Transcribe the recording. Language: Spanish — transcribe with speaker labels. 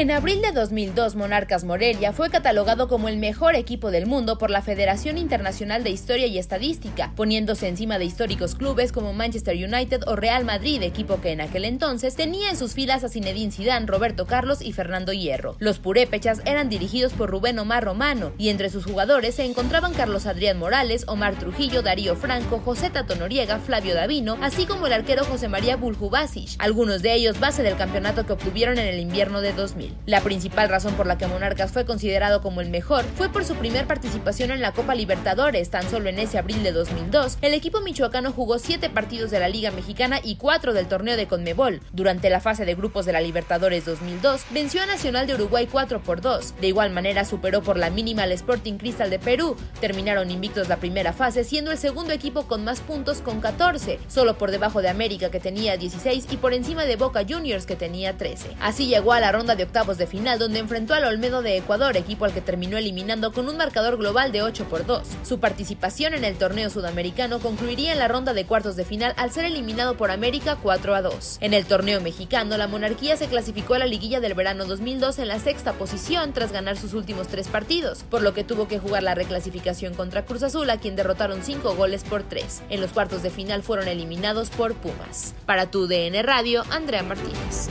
Speaker 1: En abril de 2002, Monarcas Morelia fue catalogado como el mejor equipo del mundo por la Federación Internacional de Historia y Estadística, poniéndose encima de históricos clubes como Manchester United o Real Madrid, equipo que en aquel entonces tenía en sus filas a Zinedine Zidane, Roberto Carlos y Fernando Hierro. Los purépechas eran dirigidos por Rubén Omar Romano y entre sus jugadores se encontraban Carlos Adrián Morales, Omar Trujillo, Darío Franco, José Tato Noriega, Flavio Davino, así como el arquero José María Buljubasic, algunos de ellos base del campeonato que obtuvieron en el invierno de 2000. La principal razón por la que Monarcas fue considerado como el mejor fue por su primer participación en la Copa Libertadores. Tan solo en ese abril de 2002, el equipo michoacano jugó siete partidos de la Liga Mexicana y cuatro del torneo de Conmebol. Durante la fase de grupos de la Libertadores 2002, venció a Nacional de Uruguay 4 por 2. De igual manera, superó por la mínima al Sporting Cristal de Perú. Terminaron invictos la primera fase, siendo el segundo equipo con más puntos con 14, solo por debajo de América que tenía 16 y por encima de Boca Juniors que tenía 13. Así llegó a la ronda de octavos de final donde enfrentó al Olmedo de Ecuador, equipo al que terminó eliminando con un marcador global de 8 por 2. Su participación en el torneo sudamericano concluiría en la ronda de cuartos de final al ser eliminado por América 4 a 2. En el torneo mexicano, la monarquía se clasificó a la liguilla del verano 2002 en la sexta posición tras ganar sus últimos tres partidos, por lo que tuvo que jugar la reclasificación contra Cruz Azul, a quien derrotaron 5 goles por 3. En los cuartos de final fueron eliminados por Pumas. Para tu DN Radio, Andrea Martínez.